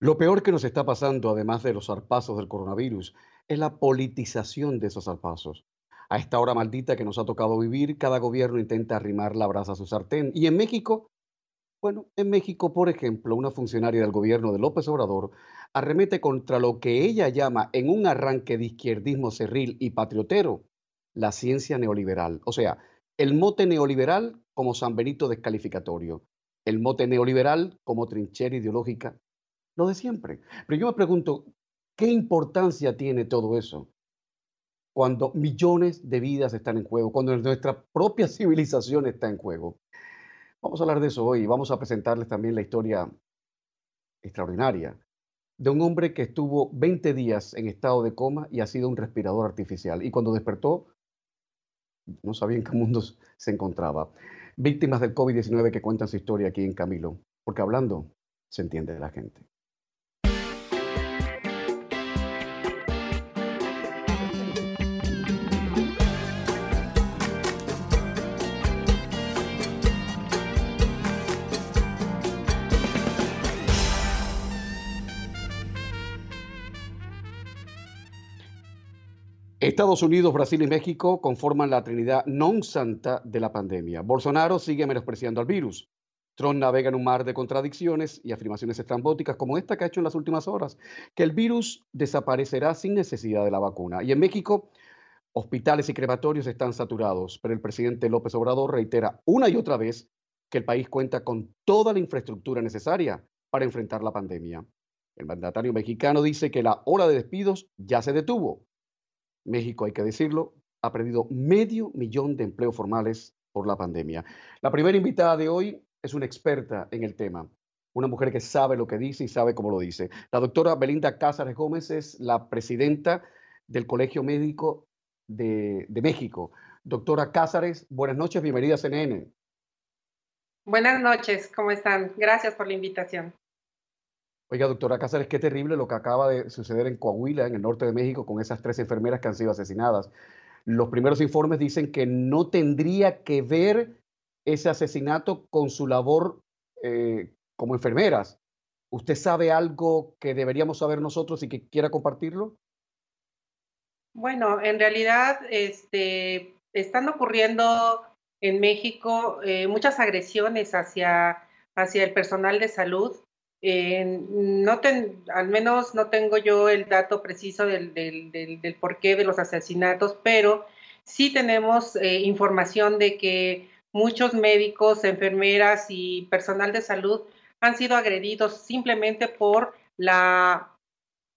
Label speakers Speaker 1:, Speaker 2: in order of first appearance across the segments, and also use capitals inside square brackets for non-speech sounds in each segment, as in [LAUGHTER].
Speaker 1: Lo peor que nos está pasando, además de los zarpazos del coronavirus, es la politización de esos zarpazos. A esta hora maldita que nos ha tocado vivir, cada gobierno intenta arrimar la brasa a su sartén. Y en México, bueno, en México, por ejemplo, una funcionaria del gobierno de López Obrador arremete contra lo que ella llama en un arranque de izquierdismo cerril y patriotero, la ciencia neoliberal. O sea, el mote neoliberal como San Benito descalificatorio, el mote neoliberal como trinchera ideológica, lo de siempre. Pero yo me pregunto, ¿qué importancia tiene todo eso? Cuando millones de vidas están en juego, cuando nuestra propia civilización está en juego. Vamos a hablar de eso hoy. Vamos a presentarles también la historia extraordinaria de un hombre que estuvo 20 días en estado de coma y ha sido un respirador artificial. Y cuando despertó, no sabía en qué mundo se encontraba. Víctimas del COVID-19 que cuentan su historia aquí en Camilo, porque hablando se entiende la gente. Estados Unidos, Brasil y México conforman la trinidad non santa de la pandemia. Bolsonaro sigue menospreciando al virus. Trump navega en un mar de contradicciones y afirmaciones estrambóticas como esta que ha hecho en las últimas horas, que el virus desaparecerá sin necesidad de la vacuna. Y en México, hospitales y crematorios están saturados, pero el presidente López Obrador reitera una y otra vez que el país cuenta con toda la infraestructura necesaria para enfrentar la pandemia. El mandatario mexicano dice que la hora de despidos ya se detuvo México, hay que decirlo, ha perdido medio millón de empleos formales por la pandemia. La primera invitada de hoy es una experta en el tema, una mujer que sabe lo que dice y sabe cómo lo dice. La doctora Belinda Cázares Gómez es la presidenta del Colegio Médico de, México. Doctora Cázares, buenas noches, bienvenida a CNN.
Speaker 2: Buenas noches, ¿cómo están? Gracias por la invitación.
Speaker 1: Oiga, doctora Cáceres, qué terrible lo que acaba de suceder en Coahuila, en el norte de México, con esas tres enfermeras que han sido asesinadas. Los primeros informes dicen que no tendría que ver ese asesinato con su labor eh, como enfermeras. ¿Usted sabe algo que deberíamos saber nosotros y que quiera compartirlo?
Speaker 2: Bueno, en realidad este, están ocurriendo en México eh, muchas agresiones hacia, hacia el personal de salud eh, no al menos no tengo yo el dato preciso del, del, porqué de los asesinatos, pero sí tenemos eh, información de que muchos médicos, enfermeras y personal de salud han sido agredidos simplemente por la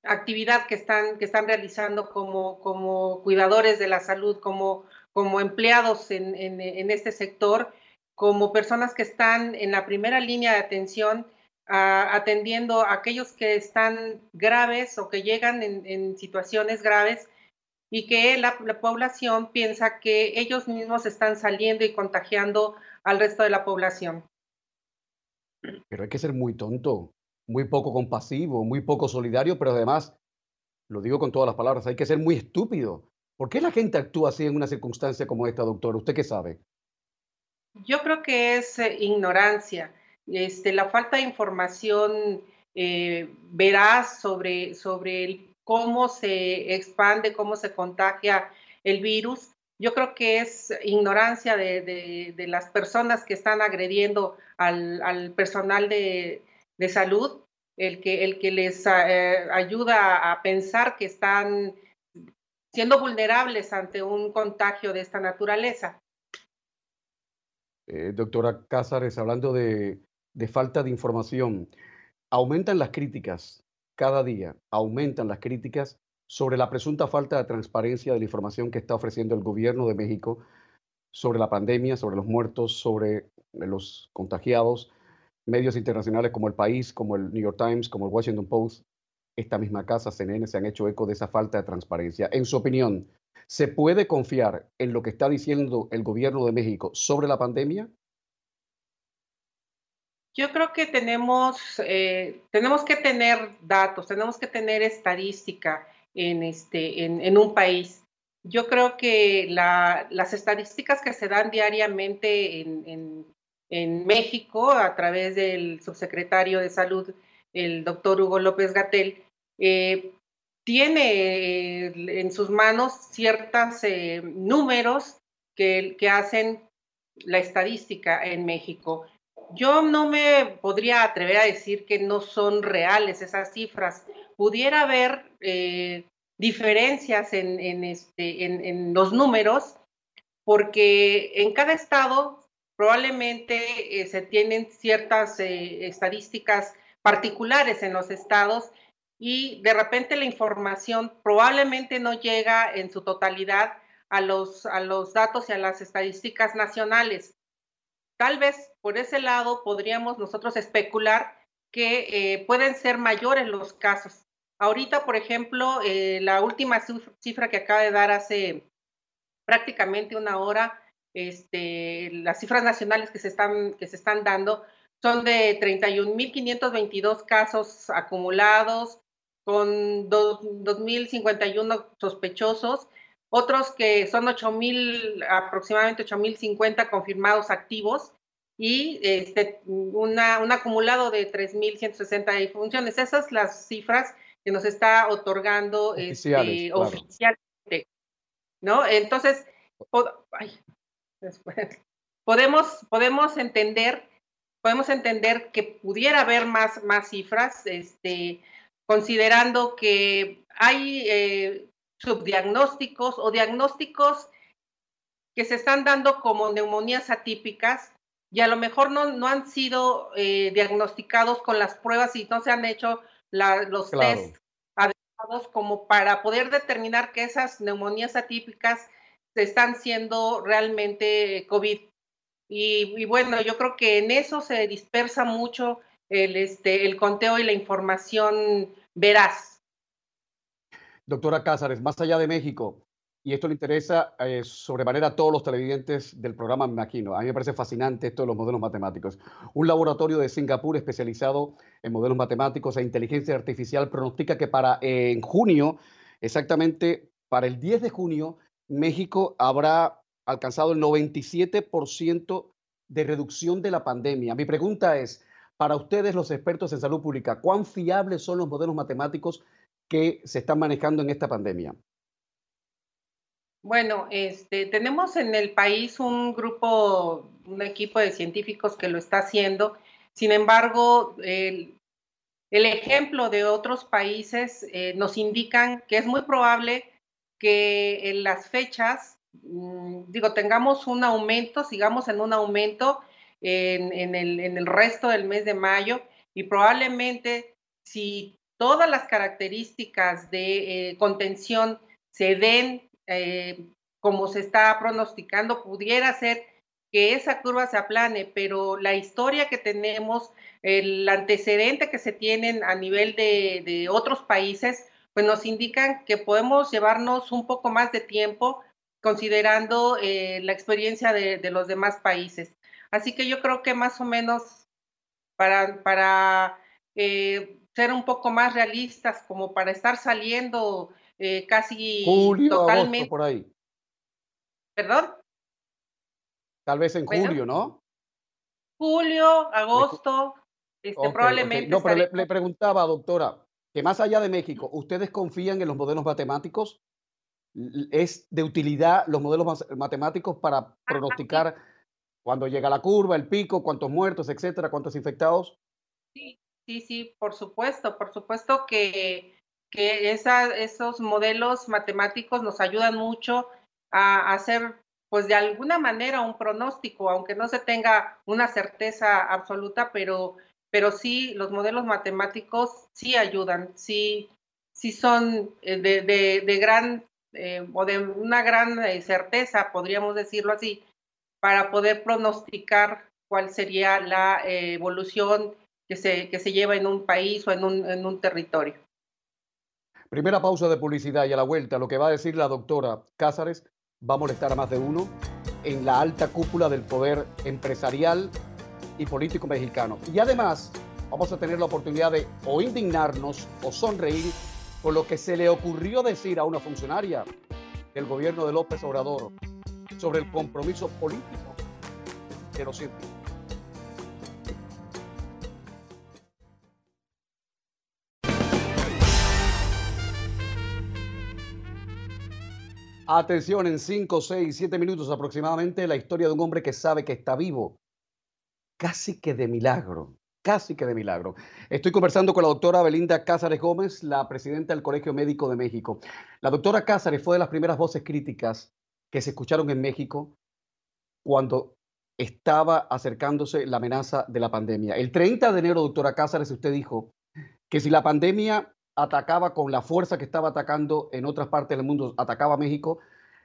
Speaker 2: actividad que están, que están realizando como, como cuidadores de la salud, como, como empleados en, en este sector, como personas que están en la primera línea de atención atendiendo a aquellos que están graves o que llegan en, situaciones graves y que la, población piensa que ellos mismos están saliendo y contagiando al resto de la población.
Speaker 1: Pero hay que ser muy tonto, muy poco compasivo, muy poco solidario, pero además, lo digo con todas las palabras, hay que ser muy estúpido. ¿Por qué la gente actúa así en una circunstancia como esta, doctor? ¿Usted qué sabe?
Speaker 2: Yo creo que es eh, ignorancia este, la falta de información eh, veraz sobre, sobre cómo se expande, cómo se contagia el virus. Yo creo que es ignorancia de, las personas que están agrediendo al, personal de, salud, el que, el que les eh, ayuda a pensar que están siendo vulnerables ante un contagio de esta naturaleza.
Speaker 1: Eh, doctora Cázares, hablando de, de falta de información. Aumentan las críticas cada día, aumentan las críticas sobre la presunta falta de transparencia de la información que está ofreciendo el gobierno de México sobre la pandemia, sobre los muertos, sobre los contagiados. Medios internacionales como El País, como el New York Times, como el Washington Post, esta misma casa, CNN, se han hecho eco de esa falta de transparencia. En su opinión, ¿se puede confiar en lo que está diciendo el gobierno de México sobre la pandemia?
Speaker 2: Yo creo que tenemos, eh, tenemos que tener datos, tenemos que tener estadística en, este, en, un país. Yo creo que las estadísticas que se dan diariamente en, México a través del subsecretario de Salud, el doctor Hugo López Gatel, eh, tiene eh, en sus manos ciertos eh, números que, que hacen la estadística en México. Yo no me podría atrever a decir que no son reales esas cifras. Pudiera haber diferencias en, este, en, los números, porque en cada estado probablemente se tienen ciertas estadísticas particulares en los estados y de repente la información probablemente no llega en su totalidad a los, a los datos y a las estadísticas nacionales. Tal vez por ese lado podríamos nosotros especular que eh, pueden ser mayores los casos. Ahorita, por ejemplo, eh, la última cifra que acaba de dar hace prácticamente una hora, este, las cifras nacionales que se están, que se están dando son de 31.522 casos acumulados, con 2.051 sospechosos, otros que son 8.000, aproximadamente 8.050 confirmados activos y este, una, un acumulado de 3.160 funciones. Esas son las cifras que nos está otorgando este, oficialmente. ¿no? Entonces, podemos, podemos entender podemos entender que pudiera haber más, más cifras, este, considerando que hay eh, subdiagnósticos o diagnósticos que se están dando como neumonías atípicas y a lo mejor no, no han sido eh, diagnosticados con las pruebas y no se han hecho los test adecuados como para poder determinar que esas neumonías atípicas están siendo realmente COVID. Y, y, bueno, yo creo que en eso se dispersa mucho el, este, el conteo y la información veraz.
Speaker 1: Doctora Cázares, más allá de México, y esto le interesa eh, sobremanera a todos los televidentes del programa, me imagino. A mí me parece fascinante esto de los modelos matemáticos. Un laboratorio de Singapur especializado en modelos matemáticos e inteligencia artificial pronostica que para en junio, exactamente para el 10 de junio, México habrá alcanzado el 97% de reducción de la pandemia. Mi pregunta es, para ustedes, los expertos en salud pública, ¿cuán fiables son los modelos matemáticos que se están manejando en esta pandemia?
Speaker 2: Bueno, este, tenemos en el país un grupo, un equipo de científicos que lo está haciendo. Sin embargo, el, ejemplo de otros países eh, nos indican que es muy probable que en las fechas, mm, digo, tengamos un aumento, sigamos en un aumento en, el, resto del mes de mayo y probablemente si todas las características de eh, contención se den eh, como se está pronosticando, pudiera ser que esa curva se aplane, pero la historia que tenemos, el antecedente que se tienen a nivel de, otros países, pues nos indican que podemos llevarnos un poco más de tiempo considerando eh, la experiencia de, los demás países. Así que yo creo que más o menos para, para eh, ser un poco más realistas, como para estar saliendo eh, casi totalmente.
Speaker 1: por ahí.
Speaker 2: ¿Perdón?
Speaker 1: Tal vez en julio, ¿no?
Speaker 2: Julio, agosto, este, probablemente.
Speaker 1: No, pero le, le, preguntaba, doctora, que más allá de México, ¿ustedes confían en los modelos matemáticos? ¿Es de utilidad los modelos matemáticos para pronosticar cuando llega la curva, el pico, cuántos muertos, etcétera, cuántos infectados.
Speaker 2: Sí, sí, sí, por supuesto, por supuesto que, que esos modelos matemáticos nos ayudan mucho a hacer, pues de alguna manera, un pronóstico, aunque no se tenga una certeza absoluta, pero, pero sí, los modelos matemáticos sí ayudan, sí, sí son eh, de, de, gran eh, o de una gran eh, certeza, podríamos decirlo así, para poder pronosticar cuál sería la evolución que se, que se lleva en un país o en un, en un territorio.
Speaker 1: Primera pausa de publicidad y a la vuelta lo que va a decir la doctora Cázares va a molestar a más de uno en la alta cúpula del poder empresarial y político mexicano. Y además vamos a tener la oportunidad de o indignarnos o sonreír por lo que se le ocurrió decir a una funcionaria del gobierno de López Obrador sobre el compromiso político de los científicos. Atención, en 5, 6, 7 minutos aproximadamente, la historia de un hombre que sabe que está vivo. Casi que de milagro, casi que de milagro. Estoy conversando con la doctora Belinda Cázares Gómez, la presidenta del Colegio Médico de México. La doctora Cázares fue de las primeras voces críticas que se escucharon en México cuando estaba acercándose la amenaza de la pandemia. El 30 de enero, doctora Cázares, usted dijo que si la pandemia atacaba con la fuerza que estaba atacando en otras partes del mundo, atacaba México,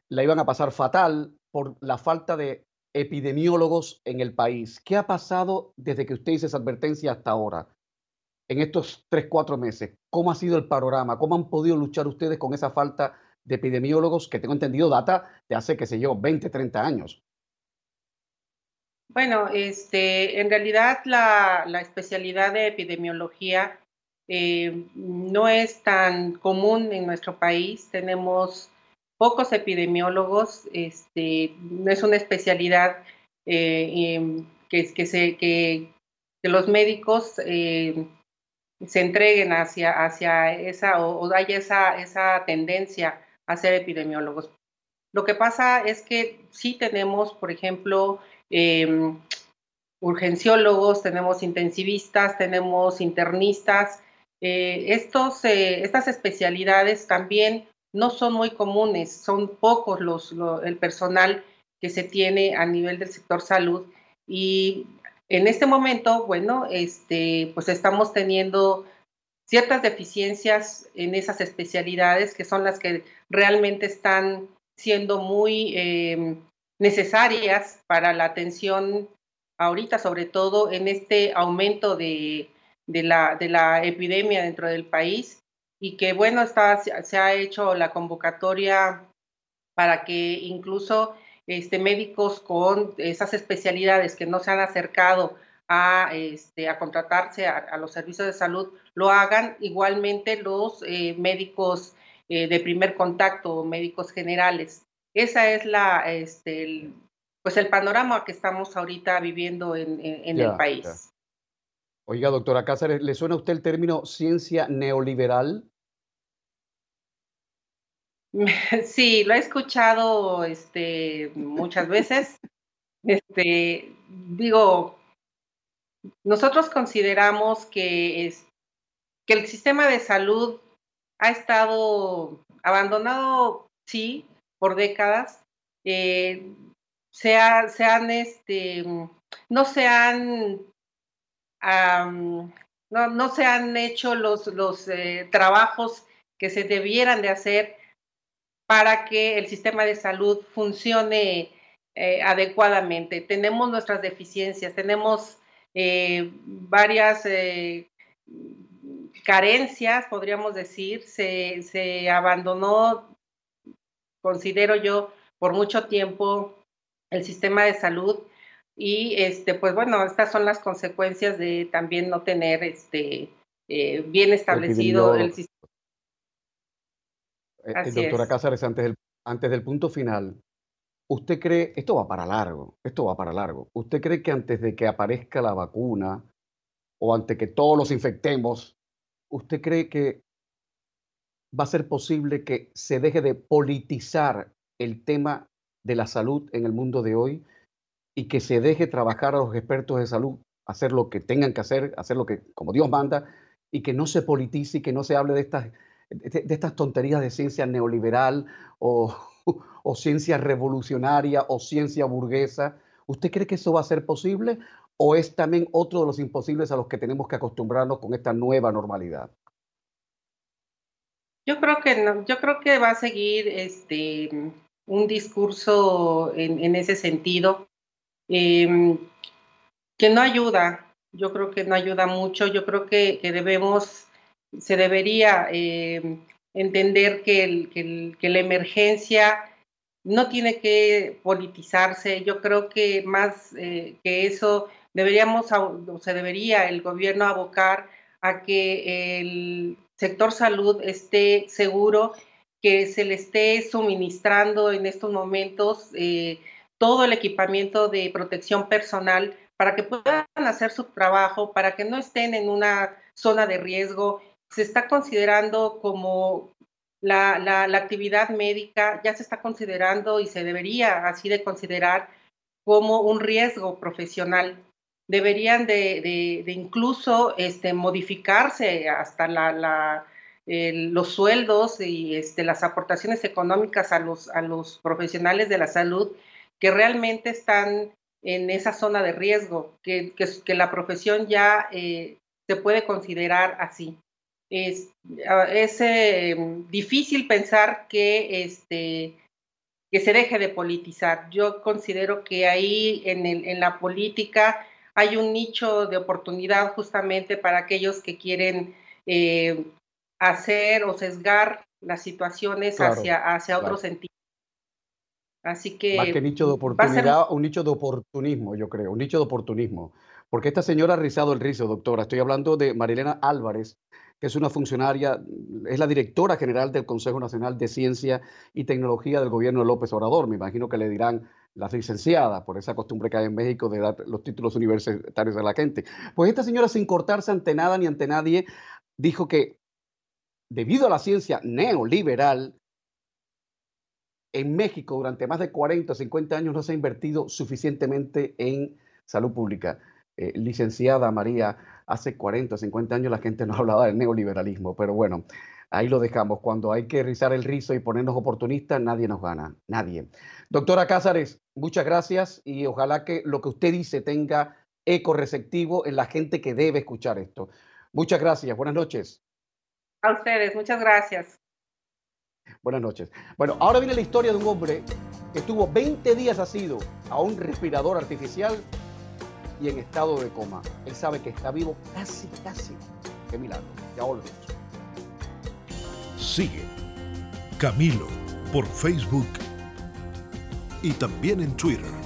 Speaker 1: la iban a pasar fatal por la falta de epidemiólogos en el país. ¿Qué ha pasado desde que usted hizo esa advertencia hasta ahora? En estos tres, cuatro meses, ¿cómo ha sido el panorama? ¿Cómo han podido luchar ustedes con esa falta de epidemiólogos que tengo entendido data de hace, qué sé yo, 20, 30 años?
Speaker 2: Bueno, este, en realidad la, la especialidad de epidemiología eh, no es tan común en nuestro país. Tenemos pocos epidemiólogos, este, no es una especialidad eh, em, que, que, se, que, los médicos eh, se entreguen hacia, hacia esa o, haya esa, esa tendencia a ser epidemiólogos. Lo que pasa es que sí tenemos, por ejemplo, em, urgenciólogos, tenemos intensivistas, tenemos internistas, eh, eh, estas especialidades también no son muy comunes, son pocos los, el personal que se tiene a nivel del sector salud y en este momento, bueno, este, pues estamos teniendo ciertas deficiencias en esas especialidades que son las que realmente están siendo muy eh, necesarias para la atención ahorita, sobre todo en este aumento de, de la, de la epidemia dentro del país y que bueno, está, se ha hecho la convocatoria para que incluso este, médicos con esas especialidades que no se han acercado a, este, a contratarse a, los servicios de salud lo hagan. Igualmente los eh, médicos eh, de primer contacto, médicos generales. Esa es la, este, el, pues el panorama que estamos ahorita viviendo en, en, el país.
Speaker 1: Oiga, doctora Cáceres, ¿le suena a usted el término ciencia neoliberal? [LAUGHS]
Speaker 2: Sí, lo he escuchado este, muchas veces. [LAUGHS] Este, digo, nosotros consideramos que, es, que el sistema de salud ha estado abandonado, sí, por décadas. Eh, se, se, han, este, no se han no, no, se han hecho los, los eh, trabajos que se debieran de hacer para que el sistema de salud funcione eh, adecuadamente. Tenemos nuestras deficiencias, tenemos eh, varias carencias, podríamos decir. Se, se abandonó, considero yo, por mucho tiempo el sistema de salud y este, pues bueno, estas son las consecuencias de también no tener este eh, bien establecido el sistema.
Speaker 1: Eh, eh, doctora Cáceres, antes del, antes del punto final, ¿usted cree, esto va para largo, esto va para largo, ¿usted cree que antes de que aparezca la vacuna o antes que todos los infectemos, ¿usted cree que va a ser posible que se deje de politizar el tema de la salud en el mundo de hoy? Y que se deje trabajar a los expertos de salud, hacer lo que tengan que hacer, hacer lo que como Dios manda, y que no se politice y que no se hable de estas, de, estas tonterías de ciencia neoliberal o, [LAUGHS] o ciencia revolucionaria o ciencia burguesa. ¿Usted cree que eso va a ser posible o es también otro de los imposibles a los que tenemos que acostumbrarnos con esta nueva normalidad?
Speaker 2: Yo creo que no, yo creo que va a seguir este un discurso en, en ese sentido. Em, que no ayuda, yo creo que no ayuda mucho, yo creo que, debemos, se debería em, entender que, que, la emergencia no tiene que politizarse, yo creo que más eh, que eso deberíamos, o se debería el gobierno abocar a que el sector salud esté seguro, que se le esté suministrando en estos momentos eh, todo el equipamiento de protección personal para que puedan hacer su trabajo, para que no estén en una zona de riesgo. Se está considerando como la, la, actividad médica ya se está considerando y se debería así de considerar como un riesgo profesional. Deberían de, de, incluso este, modificarse hasta la, la los sueldos y este, las aportaciones económicas a los, a los profesionales de la salud que realmente están en esa zona de riesgo, que, que, la profesión ya eh, se puede considerar así. Es, ah, es eh, difícil pensar que, este, que se deje de politizar. Yo considero que ahí en, el, en la política hay un nicho de oportunidad justamente para aquellos que quieren eh, hacer o sesgar las situaciones hacia, hacia otro sentido.
Speaker 1: Así que... Más que nicho de oportunidad, un nicho de oportunismo, yo creo, un nicho de oportunismo. Porque esta señora ha rizado el rizo, doctora. Estoy hablando de Marilena Álvarez, que es una funcionaria, es la directora general del Consejo Nacional de Ciencia y Tecnología del gobierno de López Obrador. Me imagino que le dirán la licenciada, por esa costumbre que hay en México de dar los títulos universitarios a la gente. Pues esta señora, sin cortarse ante nada ni ante nadie, dijo que debido a la ciencia neoliberal, en México durante más de 40 o 50 años no se ha invertido suficientemente en salud pública. Eh, licenciada María, hace 40 o 50 años la gente no [LAUGHS] hablaba del neoliberalismo, pero bueno, ahí lo dejamos. Cuando hay que rizar el rizo y ponernos oportunistas, nadie nos gana, nadie. Doctora Cázares, muchas gracias y ojalá que lo que usted dice tenga eco receptivo en la gente que debe escuchar esto. Muchas gracias, buenas noches.
Speaker 2: A ustedes, muchas gracias.
Speaker 1: Buenas noches. Bueno, ahora viene la historia de un hombre que estuvo 20 días asido a un respirador artificial y en estado de coma. Él sabe que está vivo casi, casi. Qué milagro. Ya volvemos.
Speaker 3: Sigue Camilo por Facebook y también en Twitter.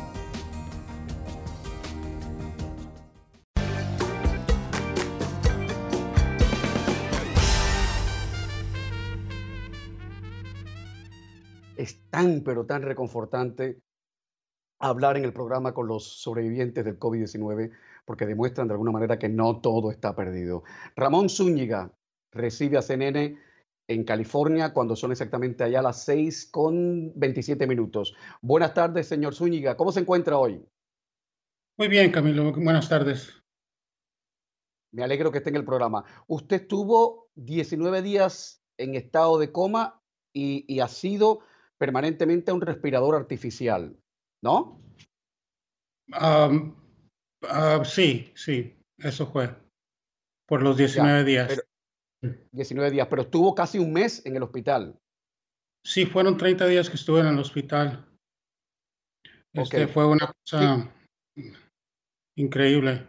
Speaker 1: Tan, pero tan reconfortante hablar en el programa con los sobrevivientes del COVID-19 porque demuestran de alguna manera que no todo está perdido. Ramón Zúñiga recibe a CNN en California cuando son exactamente allá las 6 con 27 minutos. Buenas tardes, señor Zúñiga. ¿Cómo se encuentra hoy?
Speaker 4: Muy bien, Camilo. Buenas tardes.
Speaker 1: Me alegro que esté en el programa. Usted estuvo 19 días en estado de coma y, y ha sido permanentemente a un respirador artificial. ¿no?
Speaker 4: Ah, sí, sí, eso fue. Por los 19 días.
Speaker 1: 19 días, pero estuvo casi un mes en el hospital.
Speaker 4: Sí, fueron 30 días que estuve en el hospital. Este fue una cosa increíble.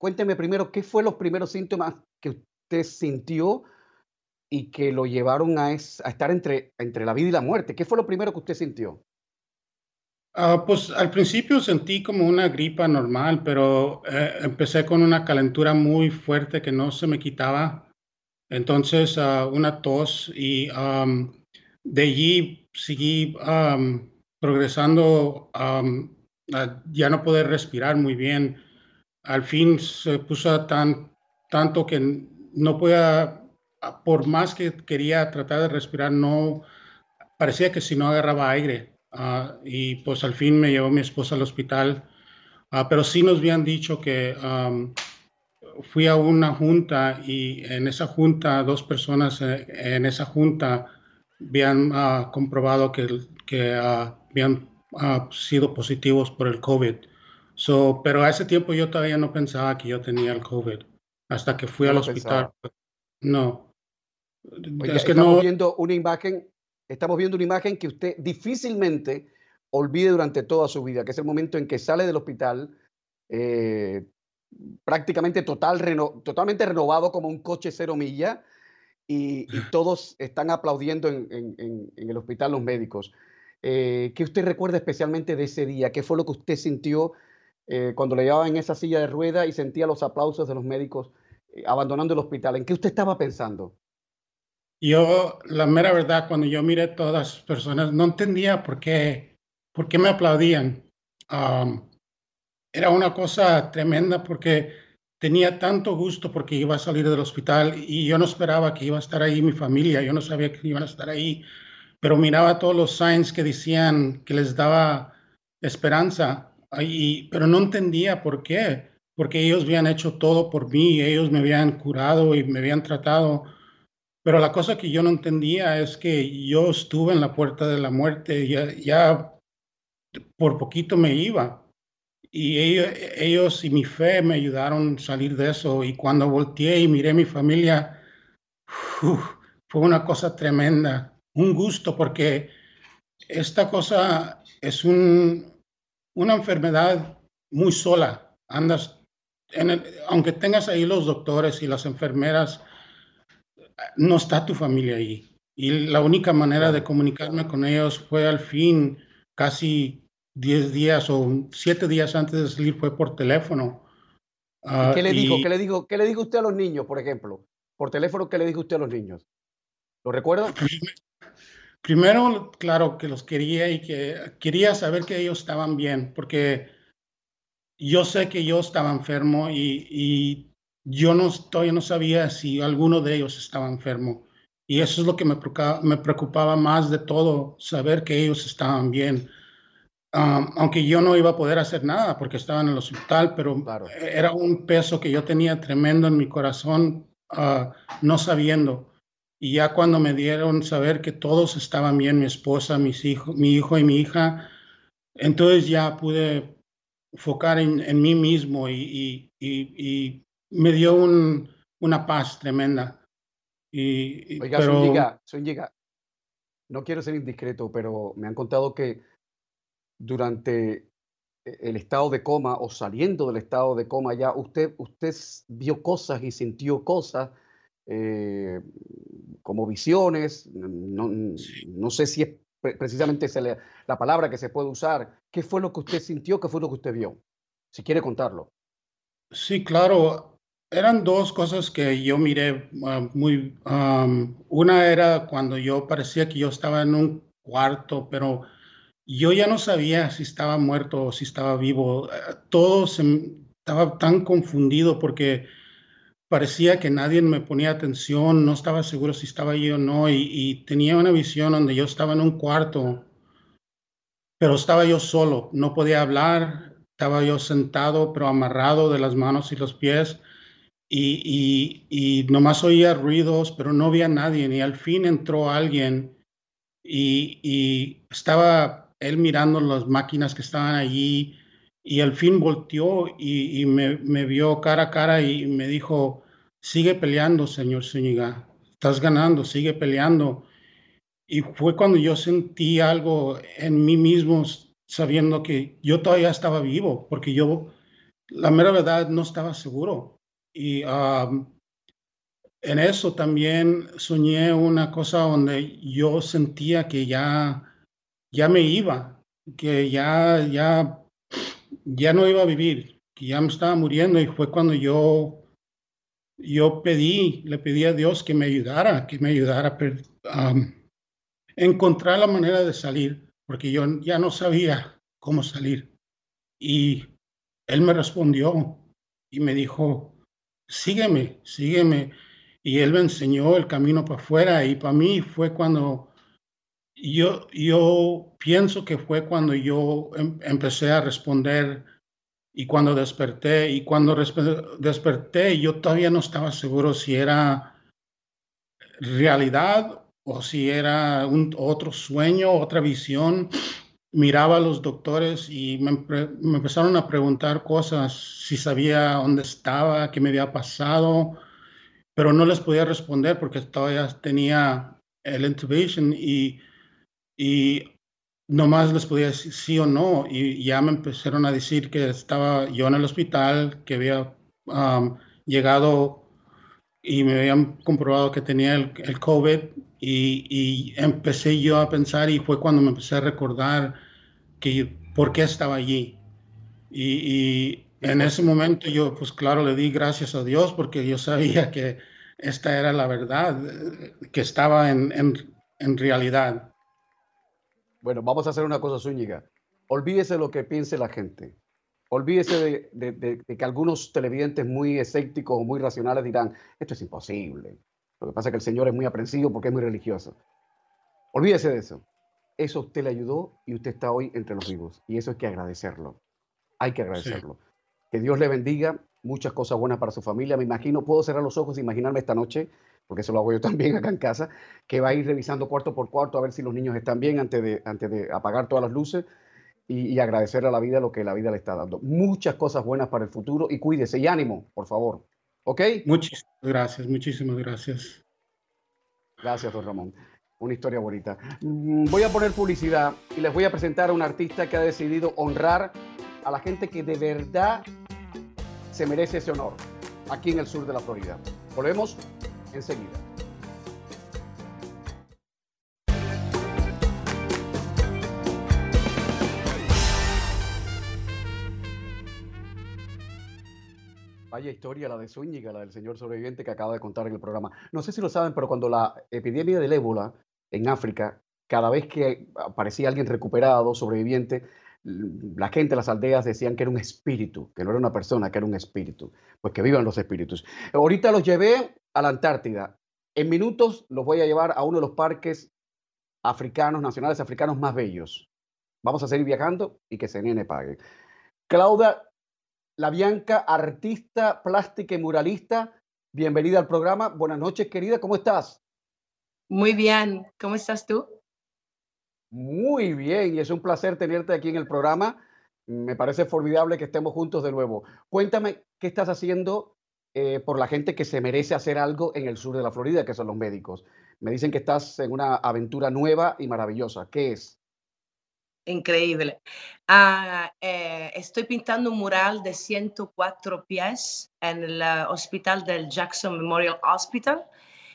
Speaker 1: Cuénteme primero, ¿qué fue los primeros síntomas que usted sintió y que lo llevaron a, a estar entre, entre la vida y la muerte? ¿Qué fue lo primero que usted sintió?
Speaker 4: Ah, pues al principio sentí como una gripa normal, pero eh, empecé con una calentura muy fuerte que no se me quitaba. Entonces, uh, una tos y um, de allí seguí um, progresando um, a ya no poder respirar muy bien. Al fin se puso tan, tanto que no podía, por más que quería tratar de respirar, no parecía que si no agarraba aire. Ah, y pues al fin me llevó mi esposa al hospital, uh, pero sí nos habían dicho que um, fui a una junta y en esa junta dos personas eh, en esa junta habían uh, comprobado que, que habían sido positivos por el COVID. So, pero a ese tiempo yo todavía no pensaba que yo tenía el COVID hasta que fui al hospital. No.
Speaker 1: Es que no viendo una imagen estamos viendo una imagen que usted difícilmente olvide durante toda su vida, que es el momento en que sale del hospital eh, prácticamente total, totalmente renovado como un coche cero milla y, todos están aplaudiendo en, el hospital los médicos. Eh, ¿Qué usted recuerda especialmente de ese día? ¿Qué fue lo que usted sintió eh, cuando le llevaba en esa silla de rueda y sentía los aplausos de los médicos abandonando el hospital? ¿En qué usted estaba pensando?
Speaker 4: Yo, la mera verdad, cuando yo miré todas las personas, no entendía por qué, por qué me aplaudían. era una cosa tremenda porque tenía tanto gusto porque iba a salir del hospital y yo no esperaba que iba a estar ahí mi familia, yo no sabía que iban a estar ahí, pero miraba todos los signs que decían que les daba esperanza, y, pero no entendía por qué, porque ellos habían hecho todo por mí, ellos me habían curado y me habían tratado. Pero la cosa que yo no entendía es que yo estuve en la puerta de la muerte, ya, ya por poquito me iba. Y ellos, y mi fe me ayudaron a salir de eso. Y cuando volteé y miré a mi familia, fue una cosa tremenda, un gusto, porque esta cosa es un, una enfermedad muy sola. Andas, en aunque tengas ahí los doctores y las enfermeras, no está tu familia ahí. Y la única manera de comunicarme con ellos fue al fin, casi 10 días o 7 días antes de salir, fue por teléfono.
Speaker 1: ¿Qué le dijo? ¿Qué le dijo? ¿Qué le dijo usted a los niños, por ejemplo? Por teléfono, ¿qué le dijo usted a los niños? ¿Lo recuerda?
Speaker 4: Primero, claro que los quería y que quería saber que ellos estaban bien, porque yo sé que yo estaba enfermo y, y yo no, estoy, no sabía si alguno de ellos estaba enfermo. Y eso es lo que me preocupaba, me preocupaba más de todo, saber que ellos estaban bien. aunque yo no iba a poder hacer nada porque estaba en el hospital, pero era un peso que yo tenía tremendo en mi corazón, uh, no sabiendo. Y ya cuando me dieron saber que todos estaban bien, mi esposa, mis hijos, mi hijo y mi hija, entonces ya pude enfocar en, en mí mismo y, y, y, me dio un, una paz tremenda. Y,
Speaker 1: Oiga, pero... Zúñiga, no quiero ser indiscreto, pero me han contado que durante el estado de coma o saliendo del estado de coma ya usted, usted vio cosas y sintió cosas eh, como visiones, no, no, sé si es precisamente la palabra que se puede usar. ¿Qué fue lo que usted sintió? ¿Qué fue lo que usted vio? Si quiere contarlo.
Speaker 4: Sí, claro. Eran dos cosas que yo miré ah, muy... una era cuando yo parecía que yo estaba en un cuarto, pero yo ya no sabía si estaba muerto o si estaba vivo. Eh, todo se, estaba tan confundido porque parecía que nadie me ponía atención, no estaba seguro si estaba ahí o no, y, tenía una visión donde yo estaba en un cuarto, pero estaba yo solo, no podía hablar, estaba yo sentado, pero amarrado de las manos y los pies, y, y, nomás oía ruidos, pero no había nadie, y al fin entró alguien, y, y estaba él mirando las máquinas que estaban allí, y al fin volteó y, me, vio cara a cara y me dijo, sigue peleando, señor Zúñiga, estás ganando, sigue peleando. Y fue cuando yo sentí algo en mí mismo, sabiendo que yo todavía estaba vivo, porque yo, la mera verdad, no estaba seguro. Y en eso también soñé una cosa donde yo sentía que ya, ya me iba, que ya, ya ya no iba a vivir, que ya me estaba muriendo y fue cuando yo, yo pedí, le pedí a Dios que me ayudara, que me ayudara a encontrar la manera de salir, porque yo ya no sabía cómo salir. Y él me respondió y me dijo, sígueme, sígueme. Y él me enseñó el camino para afuera y para mí fue cuando yo, yo pienso que fue cuando yo em, empecé a responder y cuando desperté, y cuando desperté yo todavía no estaba seguro si era realidad o si era otro sueño, otra visión. Miraba a los doctores y me, empezaron a preguntar cosas, si sabía dónde estaba, qué me había pasado, pero no les podía responder porque todavía tenía el intubation y y nomás les podía decir sí o no. Y ya me empezaron a decir que estaba yo en el hospital, que había llegado y me habían comprobado que tenía el, el COVID y, y, empecé yo a pensar y fue cuando me empecé a recordar que por qué estaba allí. Y, y en ese momento yo, pues claro, le di gracias a Dios porque yo sabía que esta era la verdad, que estaba en, en, en realidad.
Speaker 1: Bueno, vamos a hacer una cosa, Zúñiga. Olvídese lo que piense la gente. Olvídese de, que algunos televidentes muy escépticos o muy racionales dirán, esto es imposible. Lo que pasa es que el Señor es muy aprensivo porque es muy religioso. Olvídese de eso. Eso usted le ayudó y usted está hoy entre los vivos. Y eso hay que agradecerlo. Hay que agradecerlo. Que Dios le bendiga. Muchas cosas buenas para su familia. Me imagino, puedo cerrar los ojos e imaginarme esta noche, porque eso lo hago yo [LAUGHS] también acá en casa, que va a ir revisando cuarto por cuarto a ver si los niños están bien antes de, antes de apagar todas las luces y, agradecer a la vida lo que la vida le está dando. Muchas cosas buenas para el futuro y cuídese y ánimo, por favor. ¿Ok?
Speaker 4: Muchísimas gracias, muchísimas gracias.
Speaker 1: Gracias, don Ramón. Una historia bonita. Mm, voy a poner publicidad y les voy a presentar a un artista que ha decidido honrar a la gente que de verdad se merece ese honor aquí en el sur de la Florida. Volvemos enseguida. Vaya historia la de Zúñiga, la del señor sobreviviente que acaba de contar en el programa. No sé si lo saben, pero cuando la epidemia del ébola en África, cada vez que aparecía alguien recuperado, sobreviviente, la gente, las aldeas decían que era un espíritu, que no era una persona, que era un espíritu. Pues que vivan los espíritus. Ahorita los llevé a la Antártida. En minutos los voy a llevar a uno de los parques africanos, nacionales africanos más bellos. Vamos a seguir viajando y que viene pague. Claudia la Bianca, artista, plástica y muralista. Bienvenida al programa. Buenas noches, querida. ¿Cómo estás?
Speaker 5: Muy bien. ¿Cómo estás tú?
Speaker 1: Muy bien. Y es un placer tenerte aquí en el programa. Me parece formidable que estemos juntos de nuevo. Cuéntame qué estás haciendo eh, por la gente que se merece hacer algo en el sur de la Florida, que son los médicos. Me dicen que estás en una aventura nueva y maravillosa. ¿Qué es?
Speaker 5: Increíble. Ah, eh, estoy pintando un mural de 104 pies en el hospital del Jackson Memorial Hospital.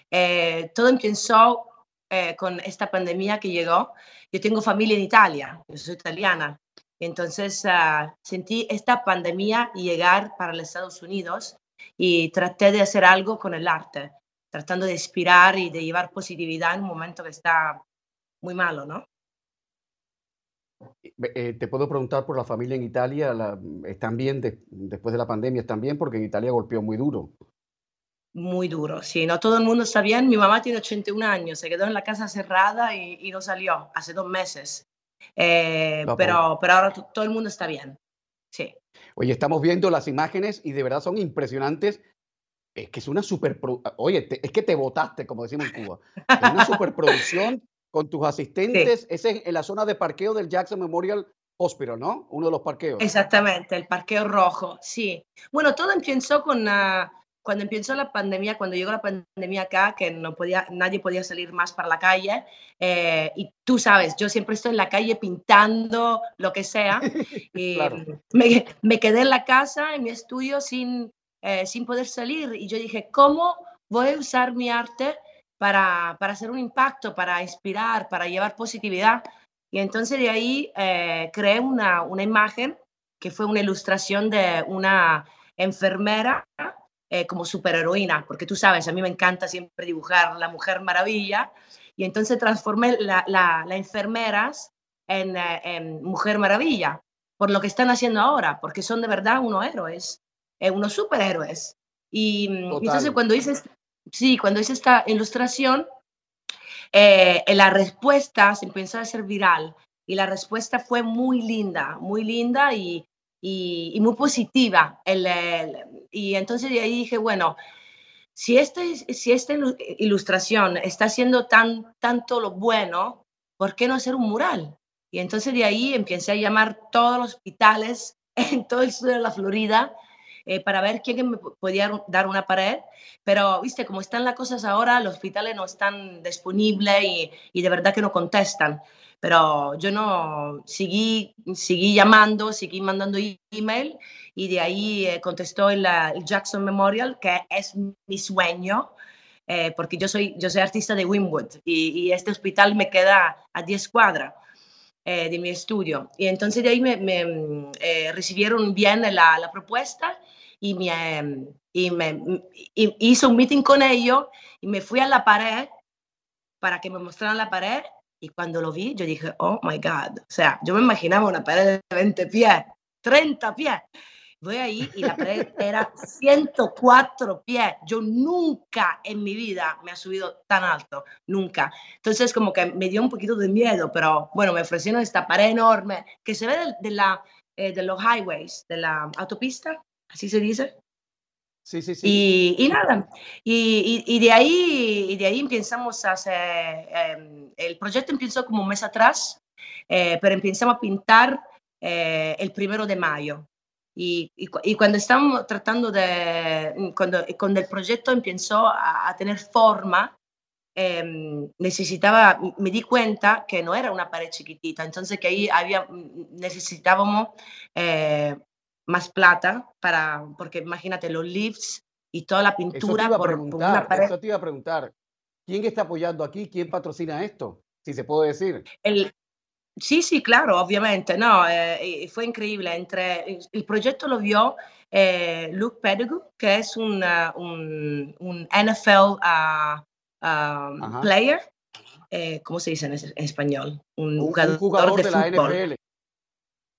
Speaker 5: Eh, todo empezó eh, con esta pandemia que llegó. Yo tengo familia en Italia, yo soy italiana. Entonces ah, sentí esta pandemia llegar para los Estados Unidos y traté de hacer algo con el arte, tratando de inspirar y de llevar positividad en un momento que está muy malo, ¿no?
Speaker 1: Eh, te puedo preguntar por la familia en Italia, ¿están bien después de la pandemia? ¿Están bien? Porque en Italia golpeó muy duro.
Speaker 5: Muy duro, sí, no todo el mundo está bien. Mi mamá tiene 81 años, se quedó en la casa cerrada y, no salió hace dos meses. Eh, pero, pero ahora todo el mundo está bien, sí.
Speaker 1: Oye, estamos viendo las imágenes y de verdad son impresionantes. Es que es una super... Oye, es que te votaste, como decimos en Cuba. Es una [LAUGHS] superproducción con tus asistentes. Ese es en la zona de parqueo del Jackson Memorial Hospital, ¿no? Uno de los parqueos.
Speaker 5: Exactamente, el parqueo rojo, sí. Bueno, todo empezó con cuando empezó la pandemia, cuando llegó la pandemia acá, que no podía, nadie podía salir más para la calle. Eh, y tú sabes, yo siempre estoy en la calle pintando lo que sea. [LAUGHS] Y me, me, quedé en la casa, en mi estudio, sin, eh, sin poder salir. Y yo dije, ¿cómo voy a usar mi arte? Para, para hacer un impacto, para inspirar, para llevar positividad. Y entonces de ahí eh, creé una, una imagen que fue una ilustración de una enfermera eh, como superheroína, porque tú sabes, a mí me encanta siempre dibujar la Mujer Maravilla, y entonces transformé las la, la enfermeras en, eh, en, Mujer Maravilla, por lo que están haciendo ahora, porque son de verdad unos héroes, eh, unos superhéroes. Y, y entonces cuando hice sí, cuando hice esta ilustración, eh, la respuesta se empezó a hacer viral y la respuesta fue muy linda, muy linda y, muy positiva. y entonces de ahí dije, bueno, si, este, esta ilustración está haciendo tan, tanto lo bueno, ¿por qué no hacer un mural? Y entonces de ahí empecé a llamar todos los hospitales [LAUGHS] en todo el sur de la Florida eh, para ver quién me podía dar una pared, pero, viste, como están las cosas ahora, los hospitales no están disponibles y, y de verdad que no contestan. Pero yo no, seguí, seguí llamando, seguí mandando email y de ahí eh, contestó el, el, Jackson Memorial, que es mi sueño. Eh, porque yo soy, yo soy artista de Wynwood y, y este hospital me queda a 10 cuadras. Eh, de mi estudio. Y entonces de ahí me, me eh, recibieron bien la, la, propuesta y me, em, y me y hice un meeting con ellos y me fui a la pared para que me mostraran la pared y cuando lo vi yo dije, oh my God, o sea, yo me imaginaba una pared de 20 pies 30 pies. Voy ahí y la pared era 104 pies. Yo nunca en mi vida me ha subido tan alto, nunca. Entonces como que me dio un poquito de miedo, pero bueno, me ofrecieron esta pared enorme que se ve de, la, eh, de los highways, de la autopista, así se dice.
Speaker 1: Sí, sí, sí.
Speaker 5: Y, nada, y, y, de ahí, y de ahí empezamos a hacer, em, el proyecto empezó como un mes atrás, eh, pero empezamos a pintar eh, el primero de mayo. Y, y, cuando estábamos tratando de, mm, cuando, cuando el proyecto empezó a, tener forma, em, necesitaba, me di cuenta que no era una pared chiquitita, entonces que ahí había, mm, necesitábamos eh, más plata para, porque imagínate los lifts y toda la pintura
Speaker 1: por, una pared. Eso te iba a preguntar, ¿quién está apoyando aquí? ¿Quién patrocina esto? Si se puede decir.
Speaker 5: El, sí, sí, claro, obviamente, no, eh, fue increíble. Entre, el proyecto lo vio eh, Luke Pettigrew, que es un, un, un NFL ah, ah, player, eh, ¿cómo se dice en, español?
Speaker 1: Un, jugador, de, la NFL.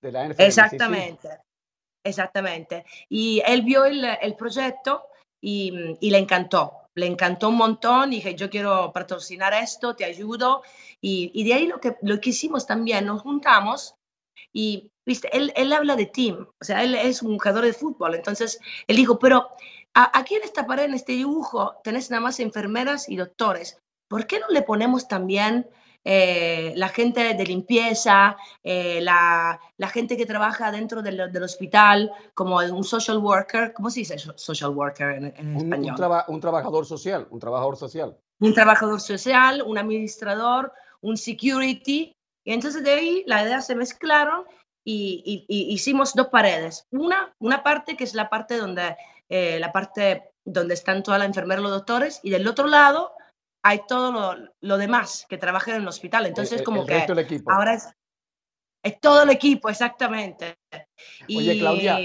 Speaker 5: De la NFL. Exactamente. Exactamente. Y él vio el, el proyecto y, y, le encantó. Le encantó un montón dije, yo quiero patrocinar esto, te ayudo. Y, y, de ahí lo que, lo que hicimos también, nos juntamos y, viste, él, él habla de team, o sea, él es un jugador de fútbol. Entonces, él dijo, pero aquí en esta pared, en este dibujo, tenés nada más enfermeras y doctores. ¿Por qué no le ponemos también eh, la gente de limpieza, eh, la, la, gente que trabaja dentro del, del, hospital, como un social worker, ¿cómo se dice social worker en, en
Speaker 1: un,
Speaker 5: español?
Speaker 1: Un, trabajador social, un trabajador social.
Speaker 5: Un trabajador social, un administrador, un security. Y entonces de ahí la idea se mezclaron y, y, hicimos dos paredes. Una, una parte que es la parte donde, eh, la parte donde están todas las enfermeras y los doctores, y del otro lado hay todo lo, lo demás que trabaja en el hospital. Entonces, como que ahora es, es, todo el equipo, exactamente.
Speaker 1: Oye, Claudia,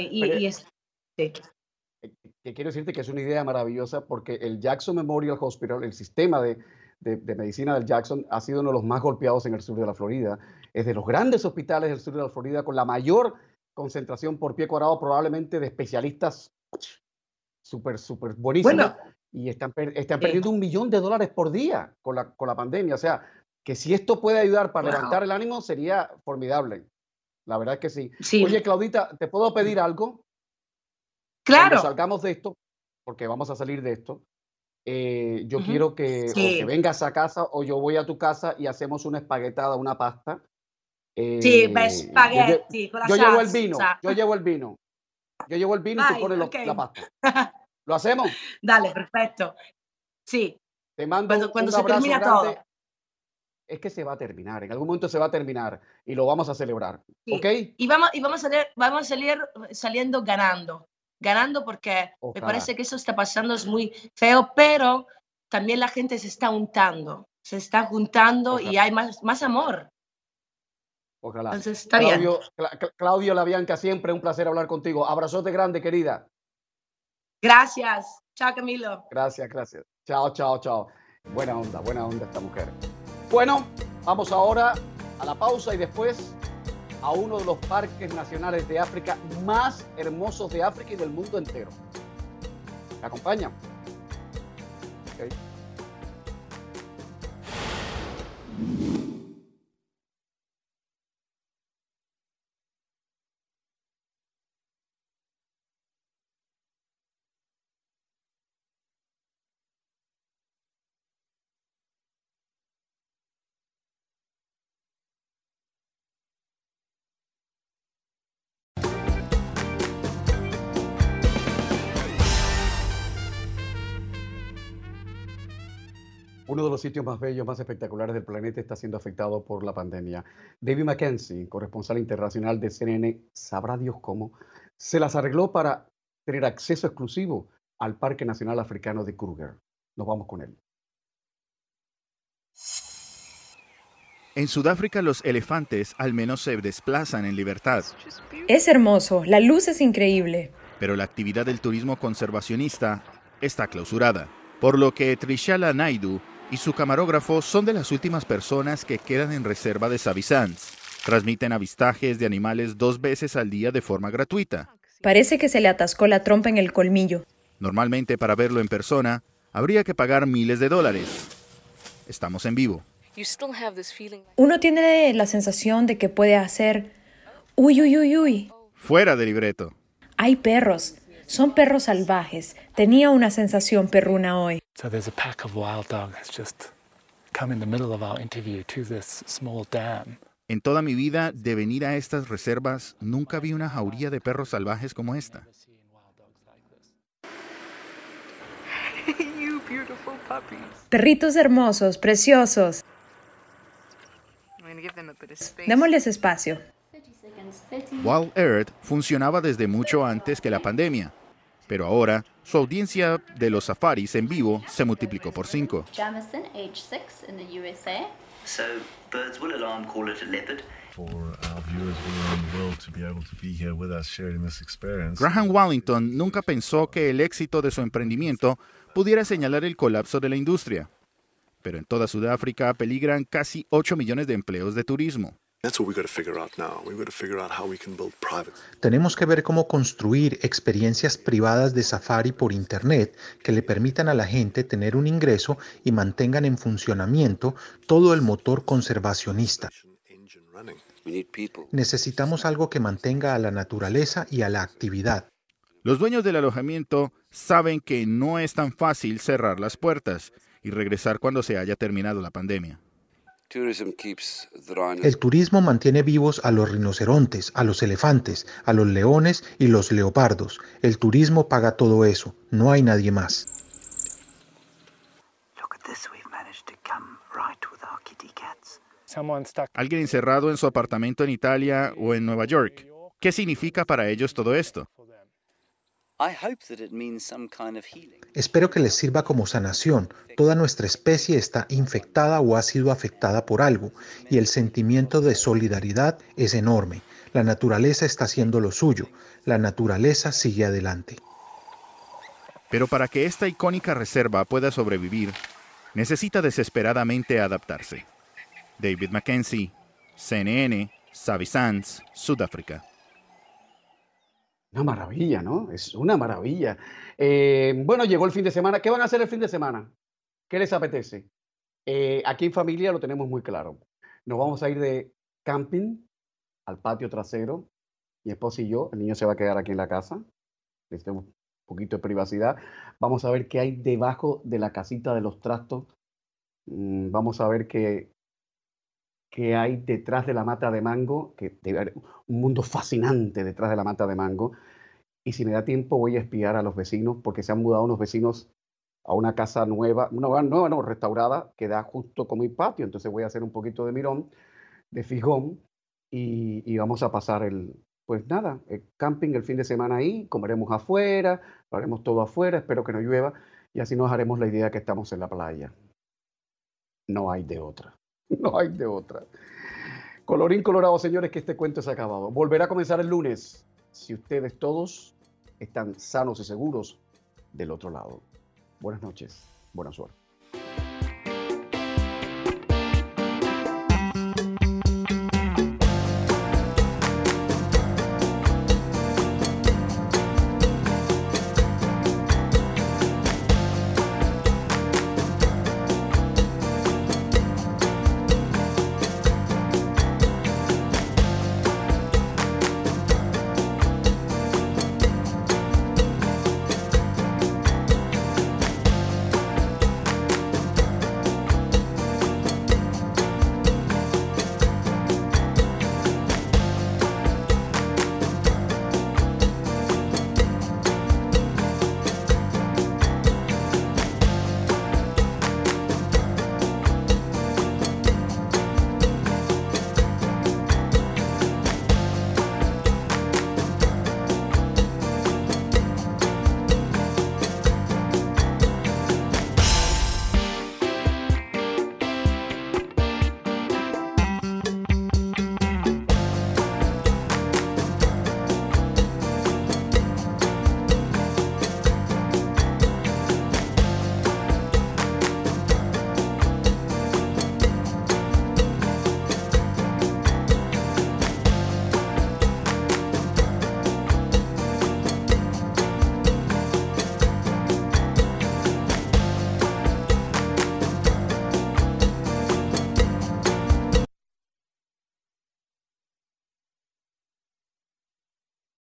Speaker 1: que quiero decirte que es una idea maravillosa porque el Jackson Memorial Hospital, el sistema de, de, de, medicina del Jackson, ha sido uno de los más golpeados en el sur de la Florida. Es de los grandes hospitales del sur de la Florida con la mayor concentración por pie cuadrado probablemente de especialistas súper, súper buenísimos. Bueno, y están, están perdiendo un millón de dólares por día con la, con la pandemia. O sea, que si esto puede ayudar para levantar el ánimo sería formidable. La verdad es que sí. Oye, Claudita, ¿te puedo pedir algo?
Speaker 5: Claro.
Speaker 1: Cuando salgamos de esto, porque vamos a salir de esto, eh, yo quiero que, que, vengas a casa o yo voy a tu casa y hacemos una espaguetada, una pasta.
Speaker 5: Eh, sí, espagueti.
Speaker 1: Yo, yo llevo el vino, yo llevo el vino. Yo llevo el vino y tú pones la pasta. [LAUGHS] ¿Lo hacemos?
Speaker 5: Dale, perfecto. Sí.
Speaker 1: Te mando cuando, se termina todo. Es que se va a terminar, en algún momento se va a terminar y lo vamos a celebrar. ¿Ok?
Speaker 5: Y vamos, y vamos, a, salir, vamos a salir saliendo ganando. Ganando porque me parece que eso está pasando, es muy feo, pero también la gente se está juntando, se está juntando y hay más, más amor.
Speaker 1: Ojalá. Entonces, está Claudio, bien. Claudio Labianca, siempre un placer hablar contigo. Abrazote grande, querida.
Speaker 5: Gracias. Chao, Camilo.
Speaker 1: Gracias, gracias. Chao, chao, chao. Buena onda, buena onda esta mujer. Bueno, vamos ahora a la pausa y después a uno de los parques nacionales de África más hermosos de África y del mundo entero. ¿Me acompaña? Okay. Uno de los sitios más bellos, más espectaculares del planeta está siendo afectado por la pandemia. David Mackenzie, corresponsal internacional de CNN, sabrá Dios cómo, se las arregló para tener acceso exclusivo al Parque Nacional Africano de Kruger. Nos vamos con él.
Speaker 6: En Sudáfrica los elefantes al menos se desplazan en libertad.
Speaker 7: Es hermoso, la luz es increíble.
Speaker 6: Pero la actividad del turismo conservacionista está clausurada, por lo que Trishala Naidu y su camarógrafo son de las últimas personas que quedan en reserva de Savisans, Transmiten avistajes de animales dos veces al día de forma gratuita.
Speaker 7: Parece que se le atascó la trompa en el colmillo.
Speaker 6: Normalmente para verlo en persona habría que pagar miles de dólares. Estamos en vivo.
Speaker 7: Uno tiene la sensación de que puede hacer uy, uy, uy, uy.
Speaker 6: Fuera de libreto.
Speaker 7: Hay perros. Son perros salvajes. Tenía una sensación perruna hoy.
Speaker 8: So there's a pack of wild dogs just come in the middle of our interview to this small dam.
Speaker 6: En toda mi vida de venir a estas reservas, nunca vi una jauría de perros salvajes como esta. [LAUGHS]
Speaker 8: you beautiful puppies.
Speaker 7: Perritos hermosos, preciosos. Démosles espacio.
Speaker 6: Wild Earth funcionaba desde mucho antes que la pandemia, pero ahora su audiencia de los safaris en vivo se multiplicó por cinco.
Speaker 9: Jamison, age 6 in the USA.
Speaker 10: So birds will alarm call it a leopard.
Speaker 11: For our viewers all around the world to be able to be here with us sharing this experience.
Speaker 6: Graham Wallington nunca pensó que el éxito de su emprendimiento pudiera señalar el colapso de la industria. Pero en toda Sudáfrica peligran casi 8 millones de empleos de turismo.
Speaker 12: Tenemos que ver cómo construir experiencias privadas de safari por Internet que le permitan a la gente tener un ingreso y mantengan en funcionamiento todo el motor conservacionista. Necesitamos algo que mantenga a la naturaleza y a la actividad.
Speaker 6: Los dueños del alojamiento saben que no es tan fácil cerrar las puertas y regresar cuando se haya terminado la pandemia.
Speaker 12: El turismo mantiene vivos a los rinocerontes, a los elefantes, a los leones y los leopardos. El turismo paga todo eso. No hay nadie más.
Speaker 6: Alguien encerrado en su apartamento en Italia o en Nueva York. ¿Qué significa para ellos todo esto?
Speaker 12: Espero que les sirva como sanación. Toda nuestra especie está infectada o ha sido afectada por algo y el sentimiento de solidaridad es enorme. La naturaleza está haciendo lo suyo. La naturaleza sigue adelante.
Speaker 6: Pero para que esta icónica reserva pueda sobrevivir, necesita desesperadamente adaptarse. David Mackenzie, CNN, Savi Sands, Sudáfrica.
Speaker 1: Una maravilla, ¿no? Es una maravilla. Eh, bueno, llegó el fin de semana. ¿Qué van a hacer el fin de semana? ¿Qué les apetece? Eh, aquí en familia lo tenemos muy claro. Nos vamos a ir de camping al patio trasero. Mi esposa y yo, el niño se va a quedar aquí en la casa. Necesitamos un poquito de privacidad. Vamos a ver qué hay debajo de la casita de los trastos. Mm, vamos a ver qué, que hay detrás de la mata de mango, que debe un mundo fascinante detrás de la mata de mango. Y si me da tiempo voy a espiar a los vecinos, porque se han mudado unos vecinos a una casa nueva, una nueva, no, restaurada, que da justo como mi patio. Entonces voy a hacer un poquito de mirón, de fijón, y, vamos a pasar el, pues nada, el camping el fin de semana ahí, comeremos afuera, haremos todo afuera, espero que no llueva, y así nos haremos la idea que estamos en la playa. No hay de otra. [LAUGHS] No hay de otra. Colorín colorado, señores, que este cuento se ha acabado. Volverá a comenzar el lunes, si ustedes todos están sanos y seguros del otro lado. Buenas noches, buena suerte.